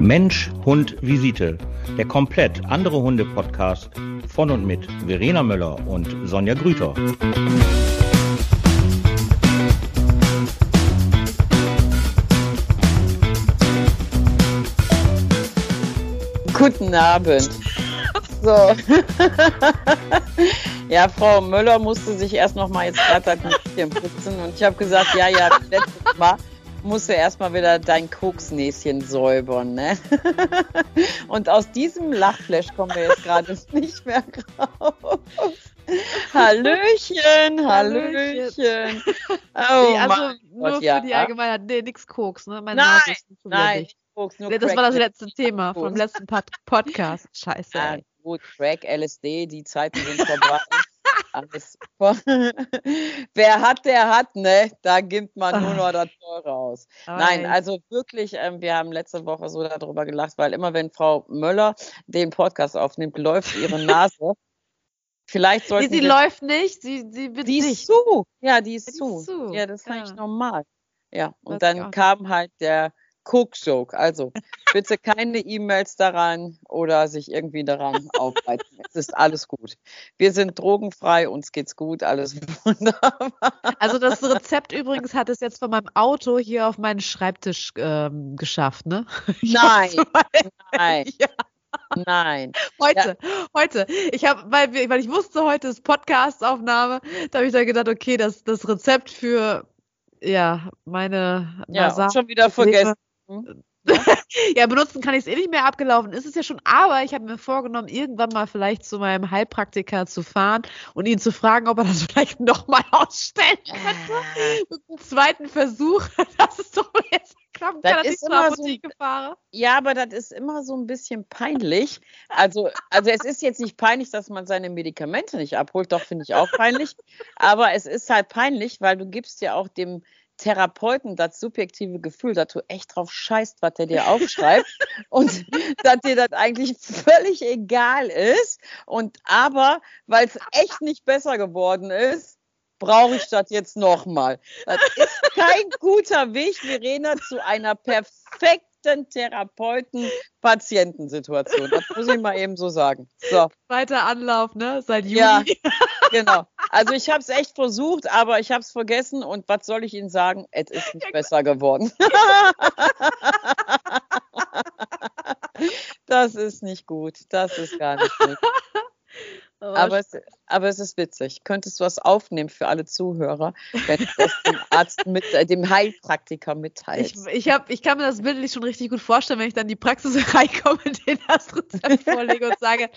Mensch, Hund, Visite. Der komplett andere Hunde-Podcast von und mit Verena Möller und Sonja Grüter. Guten Abend. So. ja, Frau Möller musste sich erst noch mal jetzt gerade ein bisschen putzen und ich habe gesagt, ja, ja, letztes Mal musst du erstmal wieder dein Koksnäschen säubern, ne? Und aus diesem Lachflash kommen wir jetzt gerade nicht mehr raus. Hallöchen, Hallöchen. Oh, nee, also nur Gott, ja. für die Allgemeinheit, nee, nix Koks, ne? Meine nein, nein, Koks, nur Das Crack, war das letzte Thema vom letzten Pod Podcast. Scheiße. Ah, gut, Crack, LSD, die Zeiten sind vorbei. Alles. Wer hat, der hat, ne? Da gibt man nur noch das Teure aus. Nein, also wirklich, ähm, wir haben letzte Woche so darüber gelacht, weil immer wenn Frau Möller den Podcast aufnimmt, läuft ihre Nase. Vielleicht sollten nee, sie läuft nicht, sie, sie wird Die ist zu. Ja, die ist, die zu. ist zu. Ja, das ist ja. eigentlich normal. Ja, und das dann kam halt der Cook-Joke. Also bitte keine E-Mails daran oder sich irgendwie daran aufhalten. Es ist alles gut. Wir sind drogenfrei, uns geht's gut, alles wunderbar. Also das Rezept übrigens hat es jetzt von meinem Auto hier auf meinen Schreibtisch ähm, geschafft, ne? Ich nein, nein. Ja. Nein. Heute, ja. heute. Ich habe, weil, weil ich wusste, heute ist Podcast-Aufnahme, da habe ich dann gedacht, okay, das, das Rezept für ja, meine Ja, schon wieder vergessen. Hm? ja, benutzen kann ich es eh nicht mehr abgelaufen. Ist es ja schon, aber ich habe mir vorgenommen, irgendwann mal vielleicht zu meinem Heilpraktiker zu fahren und ihn zu fragen, ob er das vielleicht nochmal ausstellen könnte. Äh. Mit einem zweiten Versuch. Das ist doch jetzt klappen kann, dass ich zur Apotheke so, fahre. Ja, aber das ist immer so ein bisschen peinlich. Also, also es ist jetzt nicht peinlich, dass man seine Medikamente nicht abholt, doch finde ich auch peinlich. aber es ist halt peinlich, weil du gibst ja auch dem Therapeuten das subjektive Gefühl, dass du echt drauf scheißt, was der dir aufschreibt und dass dir das eigentlich völlig egal ist. Und aber, weil es echt nicht besser geworden ist, brauche ich das jetzt nochmal. Das ist kein guter Weg, Verena, zu einer perfekten Therapeuten-Patientensituation. Das muss ich mal eben so sagen. So. Weiter Anlauf, ne? Seit Juli. Ja, genau. Also ich habe es echt versucht, aber ich habe es vergessen und was soll ich Ihnen sagen? Es ist nicht besser geworden. das ist nicht gut. Das ist gar nicht gut. Aber es, aber es ist witzig. Könntest du was aufnehmen für alle Zuhörer, wenn du das dem Arzt mit, äh, dem Heilpraktiker mitteilst? Ich, ich, hab, ich kann mir das bildlich schon richtig gut vorstellen, wenn ich dann in die Praxis reinkomme, den das Rezept vorlege und sage,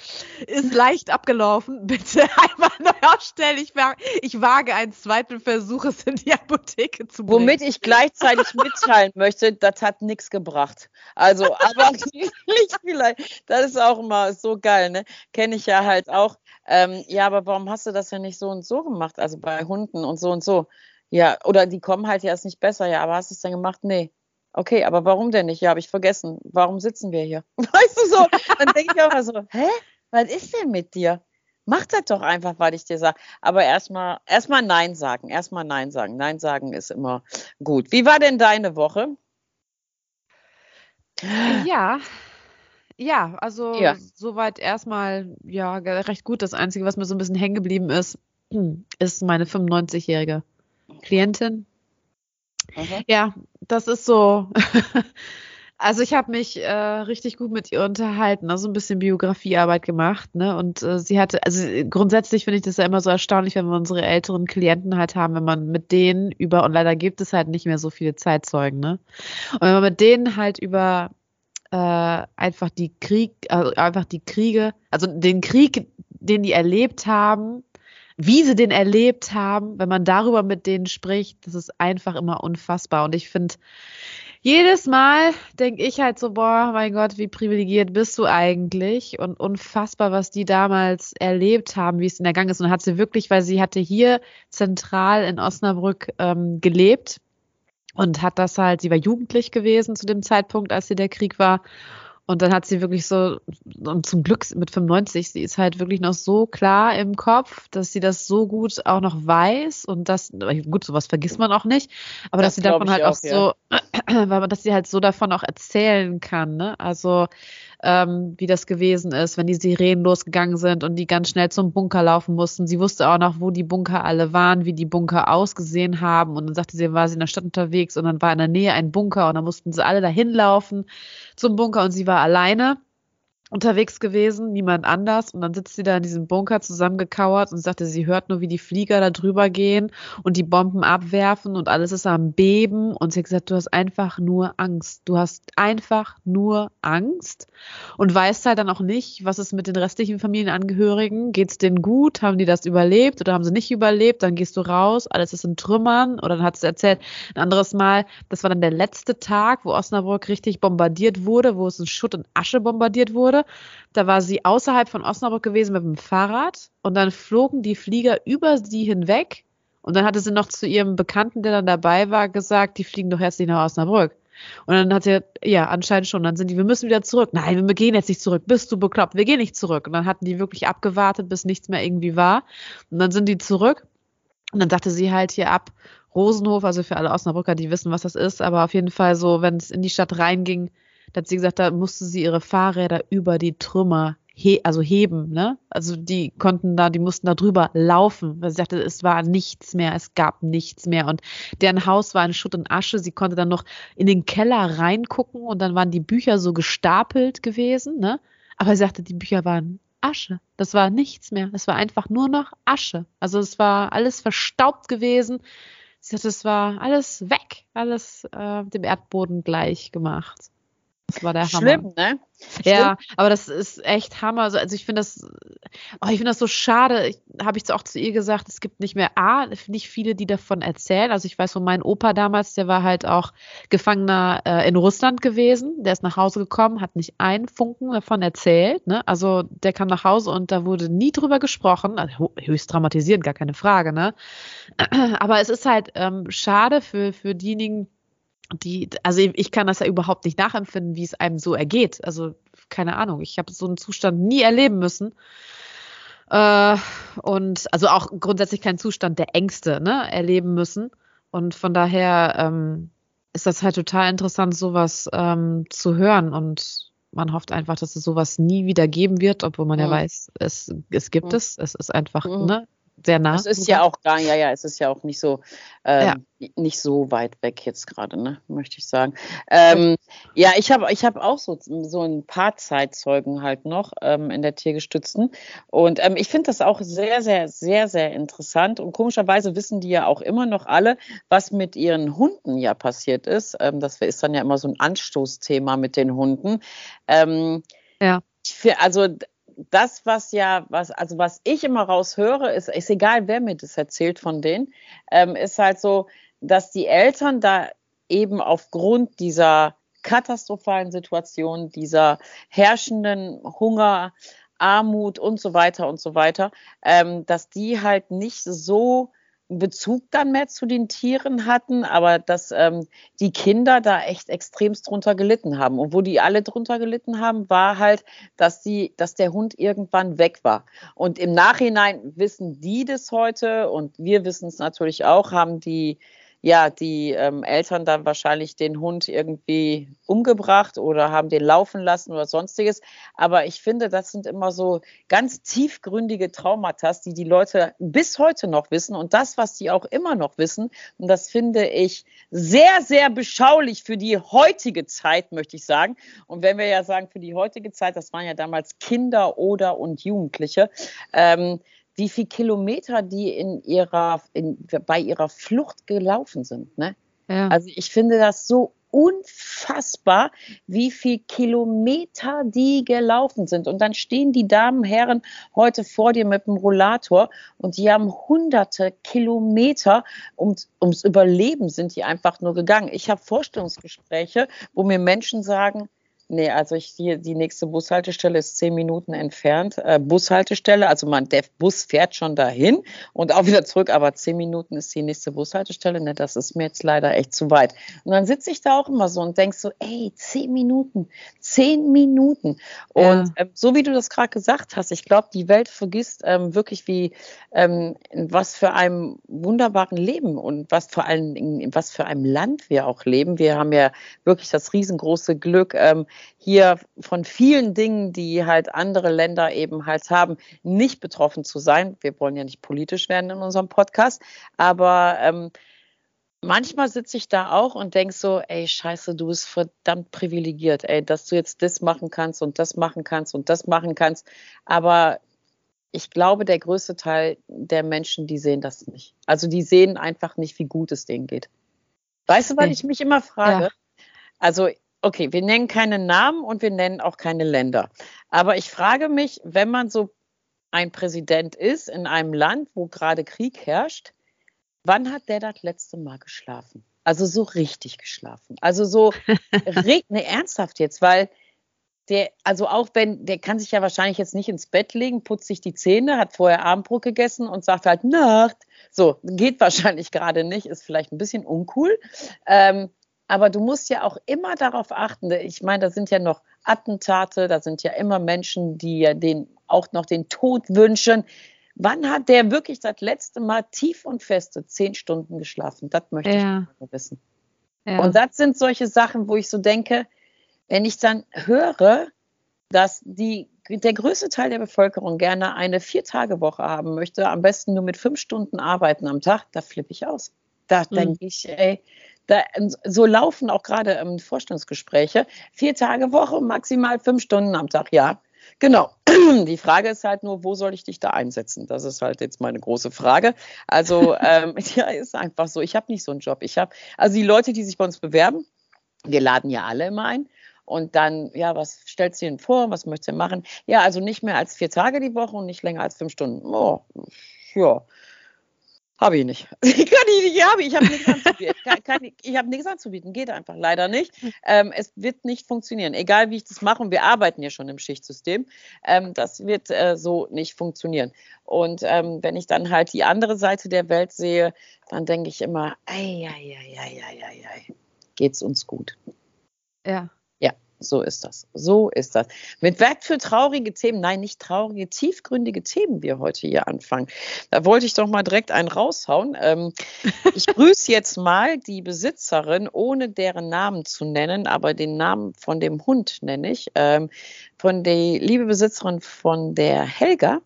ist leicht abgelaufen, bitte einmal neu aufstellen. Ich, ich wage einen zweiten Versuch, es in die Apotheke zu bringen. Womit ich gleichzeitig mitteilen möchte, das hat nichts gebracht. Also, aber vielleicht, das ist auch immer so geil, ne? Kenne ich ja halt auch ähm, ja, aber warum hast du das ja nicht so und so gemacht? Also bei Hunden und so und so. Ja, oder die kommen halt ja erst nicht besser. Ja, aber hast du es denn gemacht? Nee. Okay, aber warum denn nicht? Ja, habe ich vergessen. Warum sitzen wir hier? Weißt du so? Dann denke ich auch mal so, hä? Was ist denn mit dir? Mach das doch einfach, was ich dir sage. Aber erstmal erstmal Nein sagen. Erstmal Nein sagen. Nein sagen ist immer gut. Wie war denn deine Woche? Ja, ja, also ja. soweit erstmal ja recht gut. Das Einzige, was mir so ein bisschen hängen geblieben ist, ist meine 95-jährige Klientin. Okay. Ja, das ist so. also ich habe mich äh, richtig gut mit ihr unterhalten, also ein bisschen Biografiearbeit gemacht, ne? Und äh, sie hatte, also grundsätzlich finde ich das ja immer so erstaunlich, wenn wir unsere älteren Klienten halt haben, wenn man mit denen über, und leider gibt es halt nicht mehr so viele Zeitzeugen, ne? Und wenn man mit denen halt über äh, einfach die Krieg, also einfach die Kriege, also den Krieg, den die erlebt haben, wie sie den erlebt haben, wenn man darüber mit denen spricht, das ist einfach immer unfassbar. Und ich finde, jedes Mal denke ich halt so, boah, mein Gott, wie privilegiert bist du eigentlich? Und unfassbar, was die damals erlebt haben, wie es in der Gang ist. Und hat sie wirklich, weil sie hatte hier zentral in Osnabrück ähm, gelebt und hat das halt, sie war jugendlich gewesen zu dem Zeitpunkt, als sie der Krieg war Und dann hat sie wirklich so, und zum Glück mit 95, sie ist halt wirklich noch so klar im Kopf, dass sie das so gut auch noch weiß und das, gut, sowas vergisst man auch nicht, aber das dass sie davon halt auch, auch ja. so, weil man, dass sie halt so davon auch erzählen kann, ne? Also, ähm, wie das gewesen ist, wenn die Sirenen losgegangen sind und die ganz schnell zum Bunker laufen mussten. Sie wusste auch noch, wo die Bunker alle waren, wie die Bunker ausgesehen haben. Und dann sagte sie, war sie in der Stadt unterwegs und dann war in der Nähe ein Bunker und dann mussten sie alle dahin laufen zum Bunker und sie war alleine unterwegs gewesen, niemand anders. Und dann sitzt sie da in diesem Bunker zusammengekauert und sagte, sie hört nur, wie die Flieger da drüber gehen und die Bomben abwerfen und alles ist am Beben. Und sie hat gesagt, du hast einfach nur Angst. Du hast einfach nur Angst und weißt halt dann auch nicht, was ist mit den restlichen Familienangehörigen. Geht's denen gut? Haben die das überlebt oder haben sie nicht überlebt? Dann gehst du raus, alles ist in Trümmern. Oder dann hat sie erzählt, ein anderes Mal, das war dann der letzte Tag, wo Osnabrück richtig bombardiert wurde, wo es in Schutt und Asche bombardiert wurde. Da war sie außerhalb von Osnabrück gewesen mit dem Fahrrad und dann flogen die Flieger über sie hinweg. Und dann hatte sie noch zu ihrem Bekannten, der dann dabei war, gesagt, die fliegen doch jetzt nicht nach Osnabrück. Und dann hat sie, ja, anscheinend schon, dann sind die, wir müssen wieder zurück. Nein, wir gehen jetzt nicht zurück. Bist du bekloppt? Wir gehen nicht zurück. Und dann hatten die wirklich abgewartet, bis nichts mehr irgendwie war. Und dann sind die zurück. Und dann dachte sie halt hier ab Rosenhof, also für alle Osnabrücker, die wissen, was das ist, aber auf jeden Fall so, wenn es in die Stadt reinging, da hat sie gesagt, da musste sie ihre Fahrräder über die Trümmer he also heben, ne? Also die konnten da, die mussten da drüber laufen, weil sie sagte, es war nichts mehr, es gab nichts mehr und deren Haus war in Schutt und Asche. Sie konnte dann noch in den Keller reingucken und dann waren die Bücher so gestapelt gewesen, ne? Aber sie sagte, die Bücher waren Asche. Das war nichts mehr. Es war einfach nur noch Asche. Also es war alles verstaubt gewesen. Sie sagte, es war alles weg, alles äh, dem Erdboden gleich gemacht. Das war der Hammer. Schlimm, ne? Ja, aber das ist echt Hammer. Also, also ich finde das, oh, ich finde das so schade. Habe ich auch zu ihr gesagt, es gibt nicht mehr A, nicht viele, die davon erzählen. Also ich weiß von meinem Opa damals, der war halt auch Gefangener äh, in Russland gewesen. Der ist nach Hause gekommen, hat nicht einen Funken davon erzählt. Ne? Also der kam nach Hause und da wurde nie drüber gesprochen. Also, höchst dramatisierend, gar keine Frage. Ne? Aber es ist halt ähm, schade für, für diejenigen, die, also ich kann das ja überhaupt nicht nachempfinden, wie es einem so ergeht. Also keine Ahnung, ich habe so einen Zustand nie erleben müssen. Äh, und also auch grundsätzlich keinen Zustand der Ängste ne, erleben müssen. Und von daher ähm, ist das halt total interessant, sowas ähm, zu hören. Und man hofft einfach, dass es sowas nie wieder geben wird, obwohl man mhm. ja weiß, es, es gibt mhm. es. Es ist einfach, mhm. ne, sehr nah. Es ist ja auch gar, ja, ja, es ist ja auch nicht so, ähm, ja. nicht so weit weg jetzt gerade, ne, möchte ich sagen. Ähm, ja, ich habe, ich habe auch so, so ein paar Zeitzeugen halt noch ähm, in der Tiergestützten und ähm, ich finde das auch sehr, sehr, sehr, sehr interessant und komischerweise wissen die ja auch immer noch alle, was mit ihren Hunden ja passiert ist. Ähm, das ist dann ja immer so ein Anstoßthema mit den Hunden. Ähm, ja. also das, was ja, was, also was ich immer raushöre, ist, ist egal, wer mir das erzählt von denen, ähm, ist halt so, dass die Eltern da eben aufgrund dieser katastrophalen Situation, dieser herrschenden Hunger, Armut und so weiter und so weiter, ähm, dass die halt nicht so Bezug dann mehr zu den Tieren hatten, aber dass ähm, die Kinder da echt extremst drunter gelitten haben. Und wo die alle drunter gelitten haben, war halt, dass die, dass der Hund irgendwann weg war. Und im Nachhinein wissen die das heute und wir wissen es natürlich auch, haben die ja, die ähm, Eltern dann wahrscheinlich den Hund irgendwie umgebracht oder haben den laufen lassen oder sonstiges. Aber ich finde, das sind immer so ganz tiefgründige Traumata, die die Leute bis heute noch wissen und das, was die auch immer noch wissen. Und das finde ich sehr, sehr beschaulich für die heutige Zeit, möchte ich sagen. Und wenn wir ja sagen, für die heutige Zeit, das waren ja damals Kinder oder und Jugendliche. Ähm, wie viele Kilometer die in ihrer, in, bei ihrer Flucht gelaufen sind. Ne? Ja. Also ich finde das so unfassbar, wie viel Kilometer die gelaufen sind. Und dann stehen die Damen, Herren heute vor dir mit dem Rollator und die haben hunderte Kilometer um, ums Überleben sind die einfach nur gegangen. Ich habe Vorstellungsgespräche, wo mir Menschen sagen, Nee, also ich, hier, die nächste Bushaltestelle ist zehn Minuten entfernt. Äh, Bushaltestelle, also man, der Bus fährt schon dahin und auch wieder zurück, aber zehn Minuten ist die nächste Bushaltestelle. Ne, das ist mir jetzt leider echt zu weit. Und dann sitze ich da auch immer so und denk so, ey, zehn Minuten, zehn Minuten. Und ja. ähm, so wie du das gerade gesagt hast, ich glaube, die Welt vergisst ähm, wirklich, wie ähm, in was für einem wunderbaren Leben und was vor allem in, in was für einem Land wir auch leben. Wir haben ja wirklich das riesengroße Glück, ähm, hier von vielen Dingen, die halt andere Länder eben halt haben, nicht betroffen zu sein. Wir wollen ja nicht politisch werden in unserem Podcast, aber ähm, manchmal sitze ich da auch und denke so, ey, scheiße, du bist verdammt privilegiert, ey, dass du jetzt das machen kannst und das machen kannst und das machen kannst. Aber ich glaube, der größte Teil der Menschen, die sehen das nicht. Also die sehen einfach nicht, wie gut es denen geht. Weißt du, weil ich mich immer frage? Ja. Also okay, wir nennen keine Namen und wir nennen auch keine Länder. Aber ich frage mich, wenn man so ein Präsident ist in einem Land, wo gerade Krieg herrscht, wann hat der das letzte Mal geschlafen? Also so richtig geschlafen. Also so, ne, ernsthaft jetzt, weil der, also auch wenn, der kann sich ja wahrscheinlich jetzt nicht ins Bett legen, putzt sich die Zähne, hat vorher Abendbrot gegessen und sagt halt Nacht. So, geht wahrscheinlich gerade nicht, ist vielleicht ein bisschen uncool. Ähm, aber du musst ja auch immer darauf achten. Ich meine, da sind ja noch Attentate, da sind ja immer Menschen, die ja den auch noch den Tod wünschen. Wann hat der wirklich das letzte Mal tief und feste zehn Stunden geschlafen? Das möchte ja. ich wissen. Ja. Und das sind solche Sachen, wo ich so denke, wenn ich dann höre, dass die, der größte Teil der Bevölkerung gerne eine Vier-Tage-Woche haben möchte, am besten nur mit fünf Stunden arbeiten am Tag, da flippe ich aus. Da mhm. denke ich, ey, da, so laufen auch gerade ähm, Vorstellungsgespräche. Vier Tage Woche, maximal fünf Stunden am Tag, ja. Genau. Die Frage ist halt nur, wo soll ich dich da einsetzen? Das ist halt jetzt meine große Frage. Also ähm, ja, ist einfach so. Ich habe nicht so einen Job. Ich habe also die Leute, die sich bei uns bewerben, wir laden ja alle immer ein. Und dann, ja, was stellst du denn vor? Was möchtest du machen? Ja, also nicht mehr als vier Tage die Woche und nicht länger als fünf Stunden. Oh, ja. Habe ich nicht. Ich kann ich nicht, habe ich. habe nichts anzubieten. Kann, kann, ich habe nichts anzubieten. Geht einfach leider nicht. Ähm, es wird nicht funktionieren. Egal wie ich das mache, und wir arbeiten ja schon im Schichtsystem, ähm, das wird äh, so nicht funktionieren. Und ähm, wenn ich dann halt die andere Seite der Welt sehe, dann denke ich immer, ei, ei, ei, ei, ei, ei, ei, geht's uns gut. Ja. So ist das. So ist das. Mit was für traurige Themen, nein, nicht traurige, tiefgründige Themen wir heute hier anfangen. Da wollte ich doch mal direkt einen raushauen. Ähm, ich grüße jetzt mal die Besitzerin, ohne deren Namen zu nennen, aber den Namen von dem Hund nenne ich. Ähm, von der liebe Besitzerin von der Helga.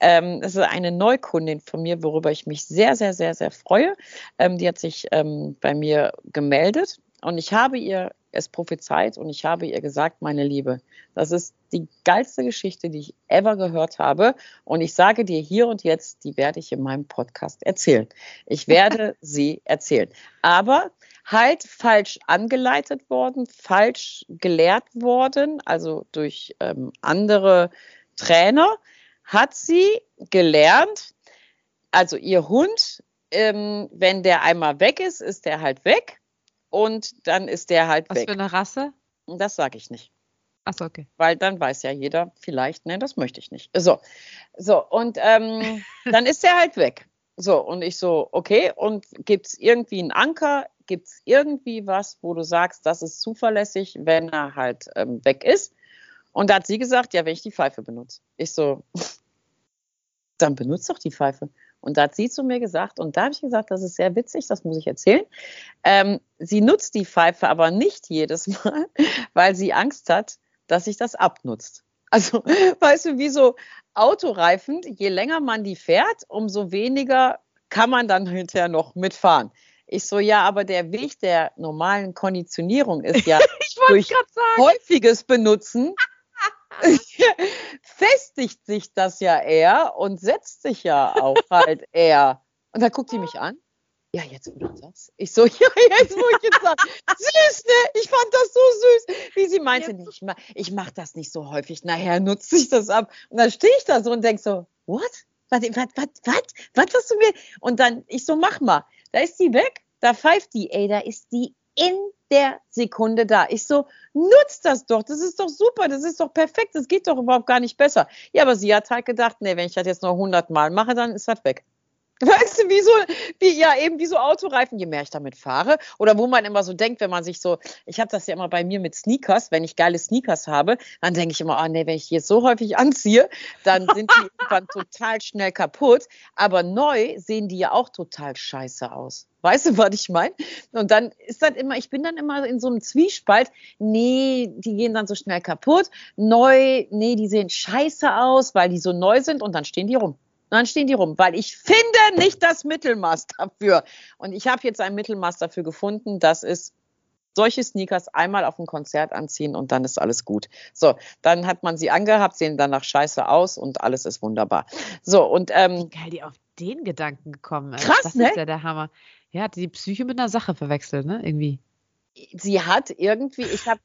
Ähm, das ist eine Neukundin von mir, worüber ich mich sehr, sehr, sehr, sehr freue. Ähm, die hat sich ähm, bei mir gemeldet und ich habe ihr es prophezeit und ich habe ihr gesagt, meine Liebe, das ist die geilste Geschichte, die ich ever gehört habe. Und ich sage dir hier und jetzt, die werde ich in meinem Podcast erzählen. Ich werde sie erzählen. Aber halt falsch angeleitet worden, falsch gelehrt worden, also durch ähm, andere Trainer, hat sie gelernt, also ihr Hund, ähm, wenn der einmal weg ist, ist der halt weg und dann ist der halt Was weg. Was für eine Rasse? Das sage ich nicht. Achso, okay. Weil dann weiß ja jeder vielleicht, ne, das möchte ich nicht. So, so und ähm, dann ist der halt weg. So, und ich so, okay, und gibt es irgendwie einen Anker? Gibt es irgendwie was, wo du sagst, das ist zuverlässig, wenn er halt ähm, weg ist? Und da hat sie gesagt, ja, wenn ich die Pfeife benutze. Ich so, dann benutzt doch die Pfeife. Und da hat sie zu mir gesagt, und da habe ich gesagt, das ist sehr witzig, das muss ich erzählen. Ähm, sie nutzt die Pfeife aber nicht jedes Mal, weil sie Angst hat, dass sich das abnutzt. Also, weißt du, wie so Autoreifen, je länger man die fährt, umso weniger kann man dann hinterher noch mitfahren. Ich so, ja, aber der Weg der normalen Konditionierung ist ja durch häufiges Benutzen festigt sich das ja eher und setzt sich ja auch halt eher. Und dann guckt die mich an. Ja, jetzt wo du sagst. Ich so, ja, jetzt wo ich jetzt sag. süß, ne? Ich fand das so süß. Wie sie meinte, nee, ich, mach, ich mach das nicht so häufig. Nachher nutze ich das ab. Und dann stehe ich da so und denk so, what? Was, was, was, was, was hast du mir? Und dann, ich so, mach mal. Da ist die weg, da pfeift die, ey, da ist die in der Sekunde da. Ich so, nutzt das doch, das ist doch super, das ist doch perfekt, das geht doch überhaupt gar nicht besser. Ja, aber sie hat halt gedacht, nee, wenn ich das jetzt noch 100 Mal mache, dann ist das weg. Weißt du, wie so, wie, ja, eben wie so Autoreifen, je mehr ich damit fahre. Oder wo man immer so denkt, wenn man sich so, ich habe das ja immer bei mir mit Sneakers, wenn ich geile Sneakers habe, dann denke ich immer, oh nee, wenn ich die jetzt so häufig anziehe, dann sind die irgendwann total schnell kaputt. Aber neu sehen die ja auch total scheiße aus. Weißt du, was ich meine? Und dann ist das immer, ich bin dann immer in so einem Zwiespalt. Nee, die gehen dann so schnell kaputt. Neu, nee, die sehen scheiße aus, weil die so neu sind und dann stehen die rum. Und dann stehen die rum, weil ich finde nicht das Mittelmaß dafür. Und ich habe jetzt ein Mittelmaß dafür gefunden. Das ist solche Sneakers einmal auf ein Konzert anziehen und dann ist alles gut. So, dann hat man sie angehabt, sehen danach scheiße aus und alles ist wunderbar. So, und ähm, geil, die auf den Gedanken gekommen ist. Krass, das ne? ist ja der Hammer. Ja, hat die Psyche mit einer Sache verwechselt, ne? Irgendwie. sie hat irgendwie, ich habe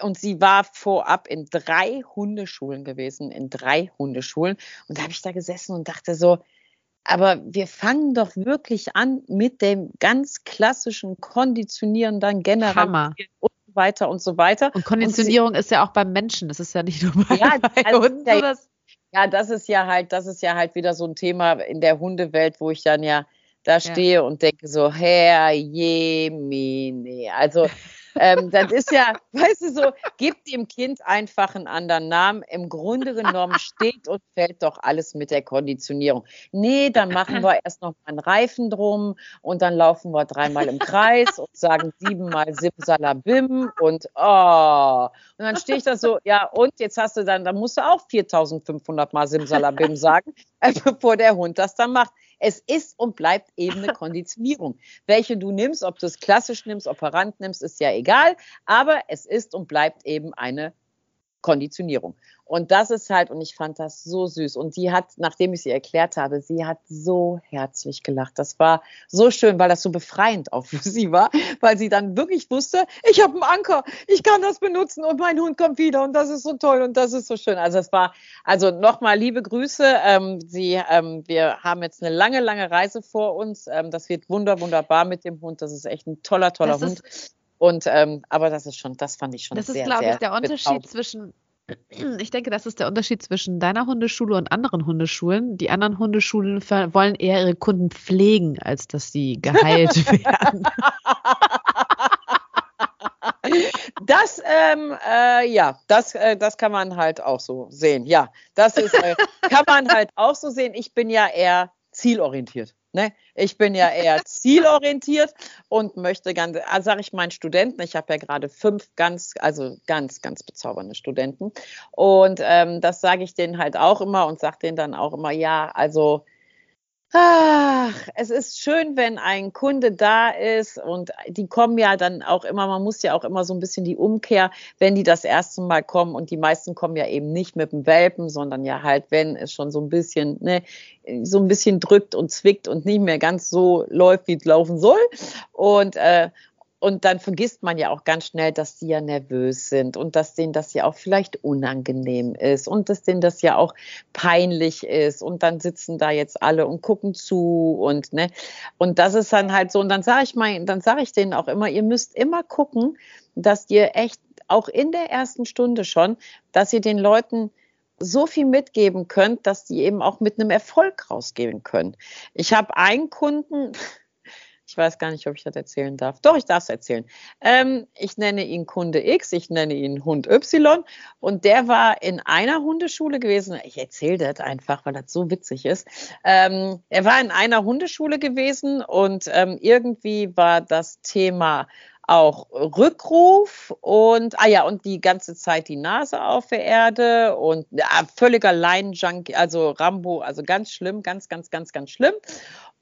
und sie war vorab in drei Hundeschulen gewesen, in drei Hundeschulen. Und da habe ich da gesessen und dachte so, aber wir fangen doch wirklich an mit dem ganz klassischen Konditionieren dann generell Hammer. und so weiter und so weiter. Und Konditionierung ist ja auch beim Menschen, das ist ja nicht nur bei, Ja, bei also Hunden. ja- Ja, das ist ja halt, das ist ja halt wieder so ein Thema in der Hundewelt, wo ich dann ja da stehe und denke so, Herr Jemine. Also ähm, das ist ja, weißt du so, gib dem Kind einfach einen anderen Namen. Im Grunde genommen steht und fällt doch alles mit der Konditionierung. Nee, dann machen wir erst noch mal einen Reifen drum und dann laufen wir dreimal im Kreis und sagen siebenmal Simsalabim und oh. Und dann stehe ich da so, ja, und jetzt hast du dann, dann musst du auch 4500 Mal Simsalabim sagen, äh, bevor der Hund das dann macht. Es ist und bleibt eben eine Konditionierung. Welche du nimmst, ob du es klassisch nimmst, operant nimmst, ist ja egal, aber es ist und bleibt eben eine Konditionierung. Und das ist halt, und ich fand das so süß. Und die hat, nachdem ich sie erklärt habe, sie hat so herzlich gelacht. Das war so schön, weil das so befreiend auch für sie war, weil sie dann wirklich wusste, ich habe einen Anker, ich kann das benutzen und mein Hund kommt wieder und das ist so toll und das ist so schön. Also es war, also nochmal liebe Grüße. Ähm, sie, ähm, wir haben jetzt eine lange, lange Reise vor uns. Ähm, das wird wunder, wunderbar mit dem Hund. Das ist echt ein toller, toller Das ist- Hund. Und ähm, aber das ist schon, das fand ich schon Das sehr, ist, glaube ich, der Unterschied zwischen, ich denke, das ist der Unterschied zwischen deiner Hundeschule und anderen Hundeschulen. Die anderen Hundeschulen wollen eher ihre Kunden pflegen, als dass sie geheilt werden. Das, ähm, äh, ja, das, äh, das kann man halt auch so sehen. Ja, das ist, äh, kann man halt auch so sehen. Ich bin ja eher zielorientiert. Ne? Ich bin ja eher zielorientiert und möchte ganz, also sage ich meinen Studenten, ich habe ja gerade fünf ganz, also ganz, ganz bezaubernde Studenten. Und ähm, das sage ich denen halt auch immer und sage denen dann auch immer, ja, also Ach, es ist schön, wenn ein Kunde da ist und die kommen ja dann auch immer, man muss ja auch immer so ein bisschen die Umkehr, wenn die das erste Mal kommen und die meisten kommen ja eben nicht mit dem Welpen, sondern ja halt, wenn es schon so ein bisschen, ne, so ein bisschen drückt und zwickt und nicht mehr ganz so läuft, wie es laufen soll. Und, äh, und dann vergisst man ja auch ganz schnell, dass die ja nervös sind und dass denen das ja auch vielleicht unangenehm ist und dass denen das ja auch peinlich ist. Und dann sitzen da jetzt alle und gucken zu und ne. Und das ist dann halt so. Und dann sage ich mal, dann sage ich denen auch immer, ihr müsst immer gucken, dass ihr echt auch in der ersten Stunde schon, dass ihr den Leuten so viel mitgeben könnt, dass die eben auch mit einem Erfolg rausgehen können. Ich habe einen Kunden, ich weiß gar nicht, ob ich das erzählen darf. Doch, ich darf es erzählen. Ähm, ich nenne ihn Kunde X, ich nenne ihn Hund Y und der war in einer Hundeschule gewesen. Ich erzähle das einfach, weil das so witzig ist. Ähm, er war in einer Hundeschule gewesen und ähm, irgendwie war das Thema auch Rückruf und ah ja und die ganze Zeit die Nase auf der Erde und ja, völliger Leinenjunkie, also Rambo, also ganz schlimm, ganz ganz ganz ganz schlimm.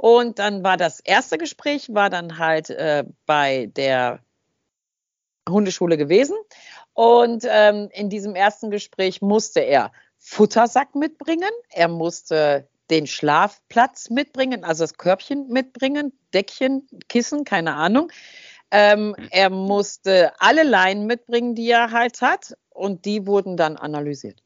Und dann war das erste Gespräch war dann halt äh, bei der Hundeschule gewesen und ähm, in diesem ersten Gespräch musste er Futtersack mitbringen, er musste den Schlafplatz mitbringen, also das Körbchen mitbringen, Deckchen, Kissen, keine Ahnung. Ähm, er musste alle Leinen mitbringen, die er halt hat, und die wurden dann analysiert.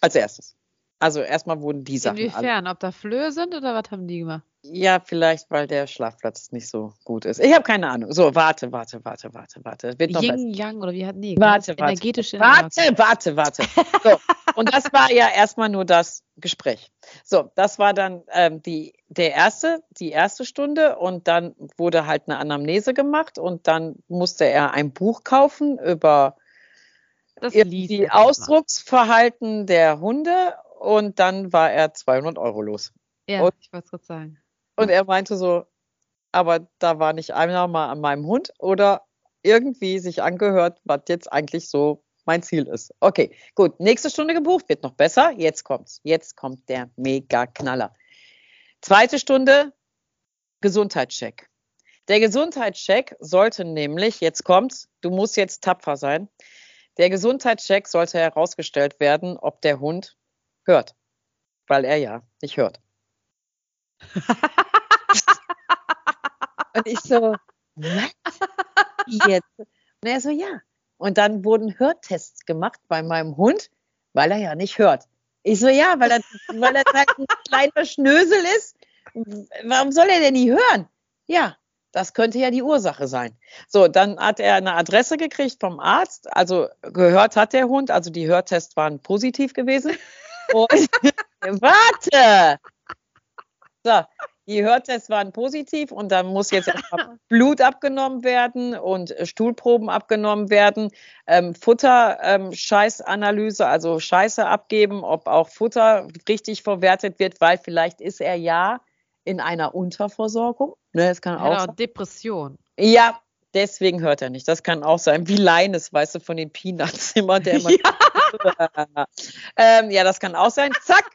Als erstes. Also erstmal wurden die Sachen. Inwiefern? Ob da Flöhe sind oder was haben die gemacht? Ja, vielleicht, weil der Schlafplatz nicht so gut ist. Ich habe keine Ahnung. So, warte, warte, warte, warte, warte. Wird noch Yin Yang oder wie hatten die? Warte, warte. Energetische warte, warte, warte. So, und das war ja erstmal nur das Gespräch. So, das war dann ähm, die, der erste, die erste Stunde und dann wurde halt eine Anamnese gemacht und dann musste er ein Buch kaufen über die Ausdrucksverhalten der Hunde und dann war er 200 Euro los. Ja, und, ich wollte es gerade sagen. Und er meinte so, aber da war nicht einer mal an meinem Hund oder irgendwie sich angehört, was jetzt eigentlich so mein Ziel ist. Okay, gut. Nächste Stunde gebucht, wird noch besser. Jetzt kommt's. Jetzt kommt der Mega-Knaller. Zweite Stunde, Gesundheitscheck. Der Gesundheitscheck sollte nämlich, jetzt kommt's, du musst jetzt tapfer sein. Der Gesundheitscheck sollte herausgestellt werden, ob der Hund hört. Weil er ja nicht hört. Und ich so, was? Jetzt? Und er so, ja. Und dann wurden Hörtests gemacht bei meinem Hund, weil er ja nicht hört. Ich so, ja, weil er, weil er halt ein kleiner Schnösel ist. Warum soll er denn nie hören? Ja, das könnte ja die Ursache sein. So, dann hat er eine Adresse gekriegt vom Arzt. Also gehört hat der Hund, also die Hörtests waren positiv gewesen. Und, warte! So, die Hörtests waren positiv und dann muss jetzt Blut abgenommen werden und Stuhlproben abgenommen werden. Ähm, Futter-Scheißanalyse, ähm, also Scheiße abgeben, ob auch Futter richtig verwertet wird, weil vielleicht ist er ja in einer Unterversorgung. Ne, das kann auch, auch Depression. Ja, deswegen hört er nicht. Das kann auch sein. Wie Leines, weißt du, von den Peanuts immer, der immer. ja. ähm, ja, das kann auch sein. Zack,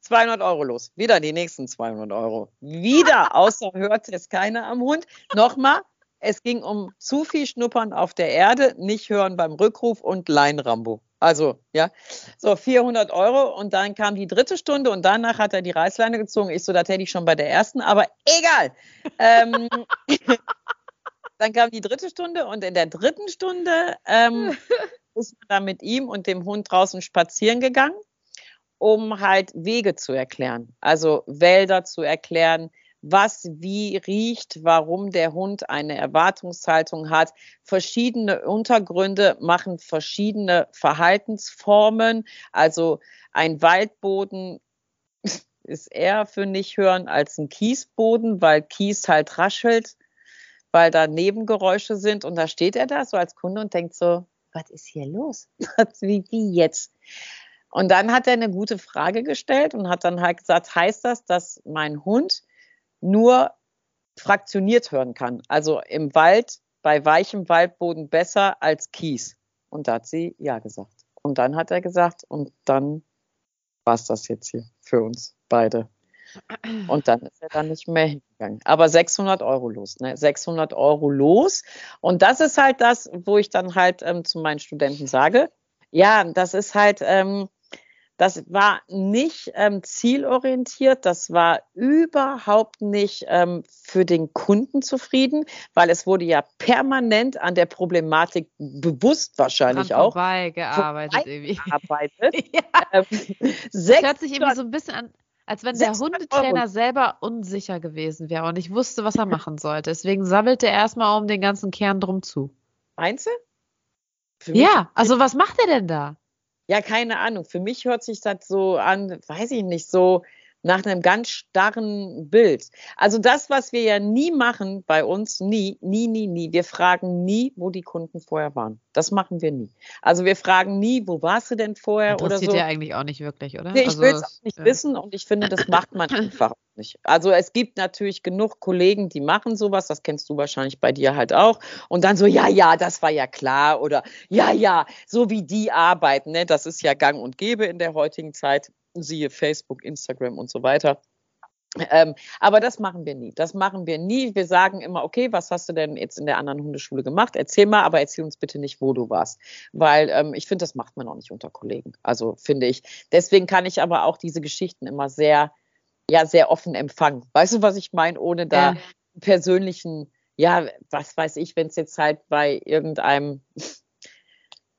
200 Euro los. Wieder die nächsten 200 Euro. Wieder, außer hört es keiner am Hund. Nochmal, es ging um zu viel Schnuppern auf der Erde, nicht hören beim Rückruf und Leinrambo. Also, ja, so 400 Euro und dann kam die dritte Stunde und danach hat er die Reißleine gezogen. Ich so, das hätte ich schon bei der ersten, aber egal. ähm, dann kam die dritte Stunde und in der dritten Stunde ähm, ist man dann mit ihm und dem Hund draußen spazieren gegangen um halt Wege zu erklären, also Wälder zu erklären, was wie riecht, warum der Hund eine Erwartungshaltung hat. Verschiedene Untergründe machen verschiedene Verhaltensformen. Also ein Waldboden ist eher für nicht hören als ein Kiesboden, weil Kies halt raschelt, weil da Nebengeräusche sind. Und da steht er da so als Kunde und denkt so, was ist hier los? wie, wie jetzt? Und dann hat er eine gute Frage gestellt und hat dann halt gesagt, heißt das, dass mein Hund nur fraktioniert hören kann? Also im Wald, bei weichem Waldboden besser als Kies? Und da hat sie ja gesagt. Und dann hat er gesagt, und dann war es das jetzt hier für uns beide. Und dann ist er dann nicht mehr hingegangen. Aber 600 Euro los, ne? 600 Euro los. Und das ist halt das, wo ich dann halt ähm, zu meinen Studenten sage, ja, das ist halt, ähm, das war nicht ähm, zielorientiert, das war überhaupt nicht ähm, für den Kunden zufrieden, weil es wurde ja permanent an der Problematik bewusst wahrscheinlich Dran auch. Vorbei gearbeitet irgendwie. ja. ähm, das hört sich irgendwie so ein bisschen an, als wenn der Hundetrainer Euro. selber unsicher gewesen wäre und nicht wusste, was er machen sollte. Deswegen sammelte er erstmal um den ganzen Kern drum zu. Meinst du? Ja, also was macht er denn da? Ja, keine Ahnung. Für mich hört sich das so an, weiß ich nicht, so nach einem ganz starren Bild. Also das, was wir ja nie machen bei uns, nie, nie, nie, nie. Wir fragen nie, wo die Kunden vorher waren. Das machen wir nie. Also wir fragen nie, wo warst du denn vorher oder so. Interessiert ja eigentlich auch nicht wirklich, oder? Nee, ich also, will es auch nicht ja. wissen und ich finde, das macht man einfach nicht. Also es gibt natürlich genug Kollegen, die machen sowas, das kennst du wahrscheinlich bei dir halt auch. Und dann so, ja, ja, das war ja klar oder ja, ja, so wie die arbeiten, ne, das ist ja gang und gäbe in der heutigen Zeit siehe Facebook, Instagram und so weiter. Ähm, aber das machen wir nie. Das machen wir nie. Wir sagen immer, okay, was hast du denn jetzt in der anderen Hundeschule gemacht? Erzähl mal, aber erzähl uns bitte nicht, wo du warst. Weil ähm, ich finde, das macht man auch nicht unter Kollegen. Also finde ich. Deswegen kann ich aber auch diese Geschichten immer sehr, ja, sehr offen empfangen. Weißt du, was ich meine? Ohne da ja. persönlichen, ja, was weiß ich, wenn es jetzt halt bei irgendeinem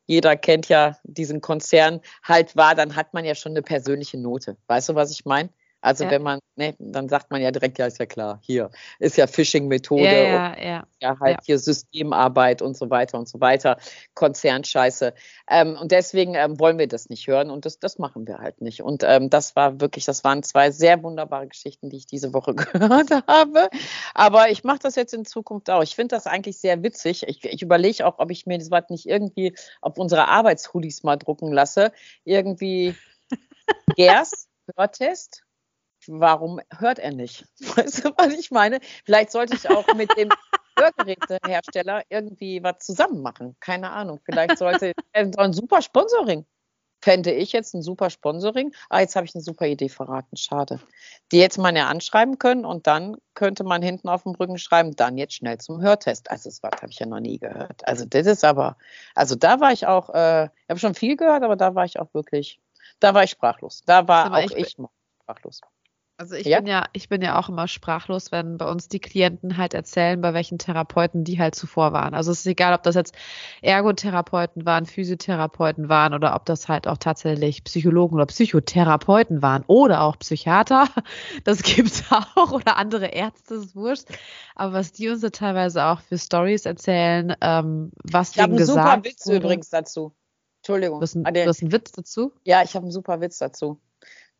jeder kennt ja diesen Konzern, halt war, dann hat man ja schon eine persönliche Note. Weißt du, was ich meine? Also ja. wenn man, ne, dann sagt man ja direkt, ja, ist ja klar, hier ist ja Phishing-Methode ja, ja, ja, ja, halt hier Systemarbeit und so weiter und so weiter, Konzernscheiße. Ähm, und deswegen ähm, wollen wir das nicht hören und das, das machen wir halt nicht. Und ähm, das war wirklich, das waren zwei sehr wunderbare Geschichten, die ich diese Woche gehört habe. Aber ich mache das jetzt in Zukunft auch. Ich finde das eigentlich sehr witzig. Ich, ich überlege auch, ob ich mir das Wort nicht irgendwie auf unsere Arbeitshoodies mal drucken lasse. Irgendwie Gers, Hörtest warum hört er nicht? Weißt du, was ich meine? Vielleicht sollte ich auch mit dem Hörgerätehersteller irgendwie was zusammen machen. Keine Ahnung. Vielleicht sollte äh, ein super Sponsoring. Fände ich jetzt ein super Sponsoring. Ah, jetzt habe ich eine super Idee verraten. Schade. Die hätte man ja anschreiben können und dann könnte man hinten auf dem Rücken schreiben, dann jetzt schnell zum Hörtest. Also das Wort habe ich ja noch nie gehört. Also das ist aber, also da war ich auch, äh, ich habe schon viel gehört, aber da war ich auch wirklich, da war ich sprachlos. Da war auch ich, ich sprachlos. Also ich ja? bin ja, ich bin ja auch immer sprachlos, wenn bei uns die Klienten halt erzählen, bei welchen Therapeuten die halt zuvor waren. Also es ist egal, ob das jetzt Ergotherapeuten waren, Physiotherapeuten waren oder ob das halt auch tatsächlich Psychologen oder Psychotherapeuten waren oder auch Psychiater. Das gibt's auch oder andere Ärzte, ist wurscht. Aber was die uns da teilweise auch für Stories erzählen, ähm, was ich habe einen super Witz übrigens dazu. Entschuldigung. Du hast, einen, du hast einen Witz dazu? Ja, ich habe einen super Witz dazu.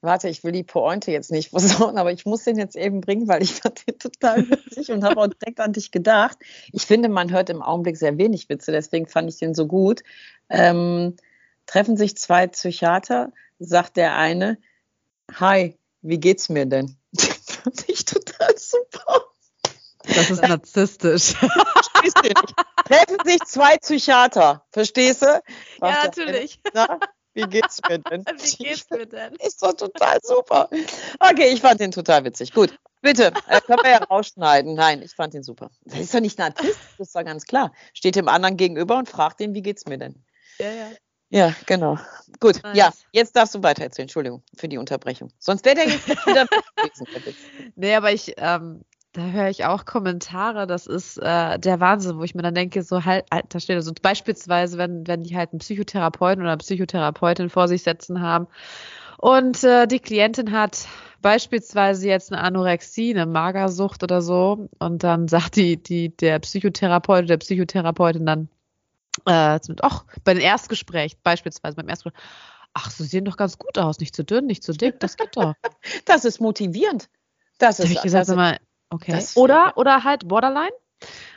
Warte, ich will die Pointe jetzt nicht versauen, aber ich muss den jetzt eben bringen, weil ich fand den total witzig und habe auch direkt an dich gedacht. Ich finde, man hört im Augenblick sehr wenig Witze, deswegen fand ich den so gut. Ähm, treffen sich zwei Psychiater, sagt der eine, Hi, wie geht's mir denn? fand ich total super. Das ist narzisstisch. Verstehst du nicht? Treffen sich zwei Psychiater, verstehst du? Ja, natürlich. Eine, wie geht's mir denn? Wie geht's mir denn? Ist doch total super. Okay, ich fand den total witzig. Gut, bitte, äh, können wir ja rausschneiden. Nein, ich fand den super. Das ist doch nicht Narzisst, das ist doch ganz klar. Steht dem anderen gegenüber und fragt ihn, wie geht's mir denn? Ja, ja. Ja, genau. Gut, nice. ja, jetzt darfst du weiter erzählen. Entschuldigung für die Unterbrechung. Sonst wäre der jetzt wieder gewesen. nee, aber ich, ähm, da höre ich auch Kommentare, das ist äh, der Wahnsinn, wo ich mir dann denke, so halt, da steht also beispielsweise, wenn, wenn die halt einen Psychotherapeuten oder eine Psychotherapeutin vor sich setzen haben und äh, die Klientin hat beispielsweise jetzt eine Anorexie, eine Magersucht oder so und dann sagt die, die der Psychotherapeut oder der Psychotherapeutin dann, äh, ach, bei den Erstgespräch, beispielsweise beim Erstgespräch, ach, sie sehen doch ganz gut aus, nicht zu dünn, nicht zu dick, das geht doch. das ist motivierend. Das ist, ich gesagt, das, mal, Okay. Oder, oder halt Borderline.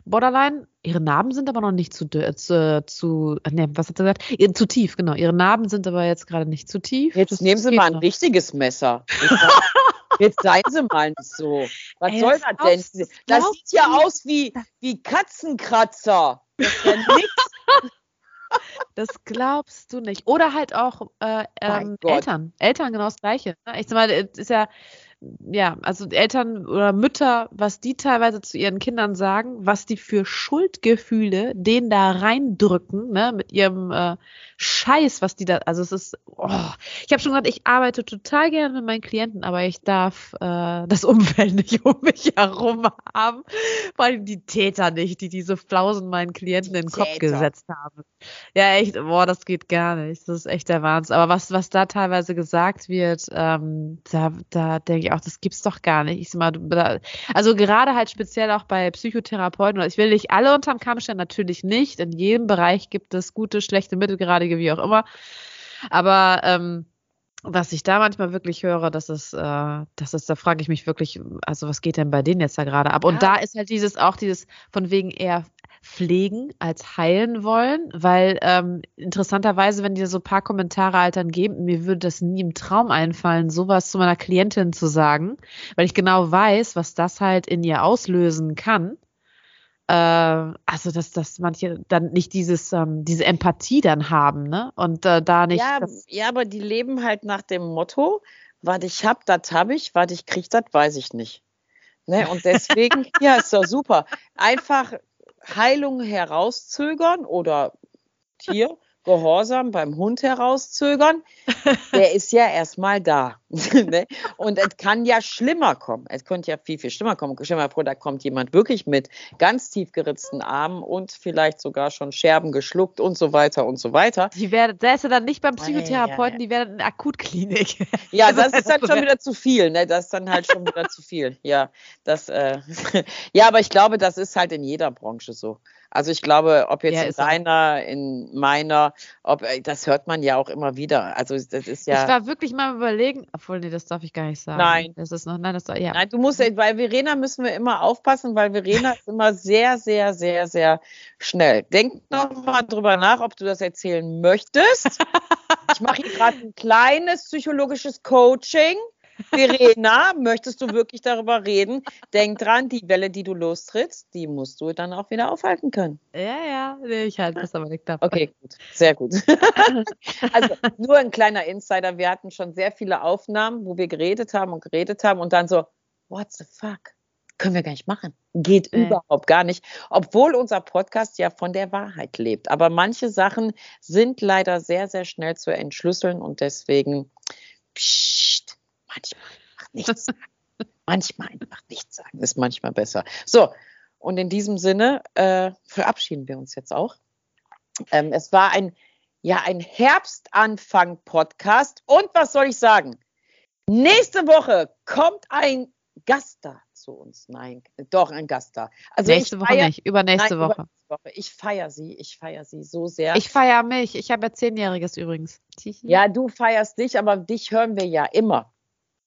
Borderline, ihre Narben sind aber noch nicht zu, äh, zu, zu ne, was hat er gesagt? Zu tief, genau. Ihre Narben sind aber jetzt gerade nicht zu tief. Jetzt das nehmen Sie mal ein noch. richtiges Messer. Jetzt seien Sie mal nicht so. Was Ey, soll das denn? Das sieht ja aus wie, wie Katzenkratzer. Das ist ja nichts. Das glaubst du nicht. Oder halt auch äh, ähm, Eltern. Eltern genau das Gleiche. Ich sag mal, es ist ja, ja, also Eltern oder Mütter, was die teilweise zu ihren Kindern sagen, was die für Schuldgefühle denen da reindrücken, ne, mit ihrem äh, Scheiß, was die da, also es ist, oh, ich habe schon gesagt, ich arbeite total gerne mit meinen Klienten, aber ich darf äh, das Umfeld nicht um mich herum haben, vor allem die Täter nicht, die diese Flausen meinen Klienten in den Kopf gesetzt haben. Ja, echt, boah, das geht gar nicht, das ist echt der Wahnsinn. Aber was, was da teilweise gesagt wird, ähm, da, da denke ich auch, das gibt's doch gar nicht. Ich sag mal, also gerade halt speziell auch bei Psychotherapeuten, ich will nicht alle unterm Kamm stellen, natürlich nicht. In jedem Bereich gibt es gute, schlechte, mittelgradige, wie auch immer. Aber ähm, was ich da manchmal wirklich höre, das ist, äh, das ist, da frage ich mich wirklich, also was geht denn bei denen jetzt da gerade ab? Und ja. da ist halt dieses auch dieses von wegen eher pflegen als heilen wollen, weil ähm, interessanterweise, wenn dir so ein paar Kommentare halt dann geben, mir würde das nie im Traum einfallen, sowas zu meiner Klientin zu sagen, weil ich genau weiß, was das halt in ihr auslösen kann. Äh, also, dass, dass manche dann nicht dieses, ähm, diese Empathie dann haben, ne? Und äh, da nicht. Ja, ja, aber die leben halt nach dem Motto, was ich hab, das hab ich, was ich krieg, das weiß ich nicht. Ne? Und deswegen, ja, ist doch super. Einfach Heilung herauszögern oder hier Gehorsam beim Hund herauszögern, der ist ja erstmal da. Ne? Und es kann ja schlimmer kommen. Es könnte ja viel, viel schlimmer kommen. Stell mal vor, da kommt jemand wirklich mit ganz tief geritzten Armen und vielleicht sogar schon Scherben geschluckt und so weiter und so weiter. Die werden, da ist er dann nicht beim Psychotherapeuten, die werden in der Akutklinik. Ja, das ist dann schon wieder zu viel. Ne? Das ist dann halt schon wieder zu viel. Ja, das, äh, ja, aber ich glaube, das ist halt in jeder Branche so. Also ich glaube, ob jetzt ja, in deiner, in meiner, ob äh, das hört man ja auch immer wieder. Also das ist ja. Ich war wirklich mal überlegen, obwohl nee, das darf ich gar nicht sagen. Nein, das ist noch, nein, das ja. Nein, du musst, bei Verena müssen wir immer aufpassen, weil Verena ist immer sehr, sehr, sehr, sehr schnell. Denk noch mal drüber nach, ob du das erzählen möchtest. ich mache hier gerade ein kleines psychologisches Coaching. Verena, möchtest du wirklich darüber reden? Denk dran, die Welle, die du lostrittst, die musst du dann auch wieder aufhalten können. Ja, ja, nee, ich halte das aber nicht davon. Okay, gut, sehr gut. also nur ein kleiner Insider, wir hatten schon sehr viele Aufnahmen, wo wir geredet haben und geredet haben und dann so, what the fuck? Können wir gar nicht machen. Geht äh. überhaupt gar nicht. Obwohl unser Podcast ja von der Wahrheit lebt. Aber manche Sachen sind leider sehr, sehr schnell zu entschlüsseln und deswegen psch, manchmal einfach nichts sagen. manchmal einfach nichts sagen ist manchmal besser. So, und in diesem Sinne äh, verabschieden wir uns jetzt auch. Ähm, es war ein, ja, ein Herbstanfang-Podcast. Und was soll ich sagen? Nächste Woche kommt ein Gast da zu uns. Nein, doch ein Gast da. Also nächste Woche feier, nicht, übernächste nein, Woche. Woche. Ich feiere sie, ich feiere sie so sehr. Ich feiere mich. Ich habe ja zehnjähriges übrigens. Ja, du feierst dich, aber dich hören wir ja immer.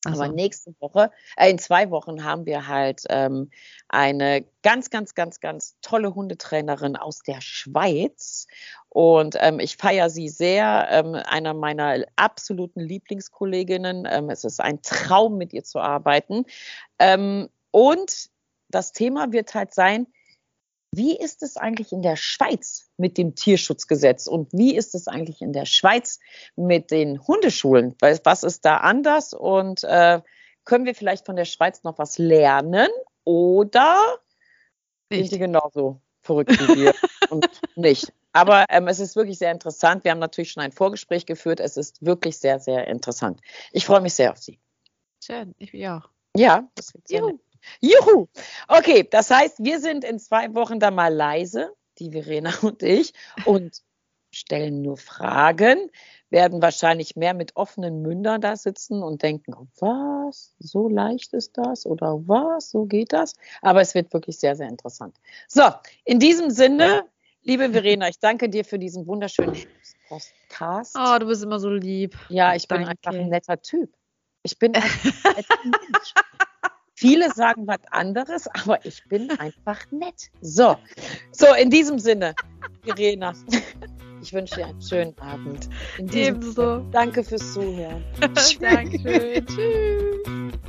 Also. Aber nächste Woche, äh, in zwei Wochen haben wir halt ähm, eine ganz, ganz, ganz, ganz tolle Hundetrainerin aus der Schweiz. Und ähm, ich feiere sie sehr. Ähm, einer meiner absoluten Lieblingskolleginnen. Ähm, es ist ein Traum, mit ihr zu arbeiten. Ähm, und das Thema wird halt sein, wie ist es eigentlich in der Schweiz mit dem Tierschutzgesetz und wie ist es eigentlich in der Schweiz mit den Hundeschulen? Was ist da anders und äh, können wir vielleicht von der Schweiz noch was lernen oder nicht. sind die genauso verrückt wie wir und nicht? Aber ähm, es ist wirklich sehr interessant. Wir haben natürlich schon ein Vorgespräch geführt. Es ist wirklich sehr, sehr interessant. Ich freue mich sehr auf Sie. Schön, ich will auch. Ja, das wird sehr Juhu. Juhu! Okay, das heißt, wir sind in zwei Wochen da mal leise, die Verena und ich, und stellen nur Fragen, werden wahrscheinlich mehr mit offenen Mündern da sitzen und denken, was, so leicht ist das oder was, so geht das. Aber es wird wirklich sehr, sehr interessant. So, in diesem Sinne, liebe Verena, ich danke dir für diesen wunderschönen Podcast. Oh, du bist immer so lieb. Ja, ich danke. bin einfach ein netter Typ. Ich bin ein netter Mensch. Viele sagen was anderes, aber ich bin einfach nett. So, so in diesem Sinne, Irena, ich wünsche dir einen schönen Abend. Ebenso. Danke fürs Zuhören. Dankeschön. Tschüss.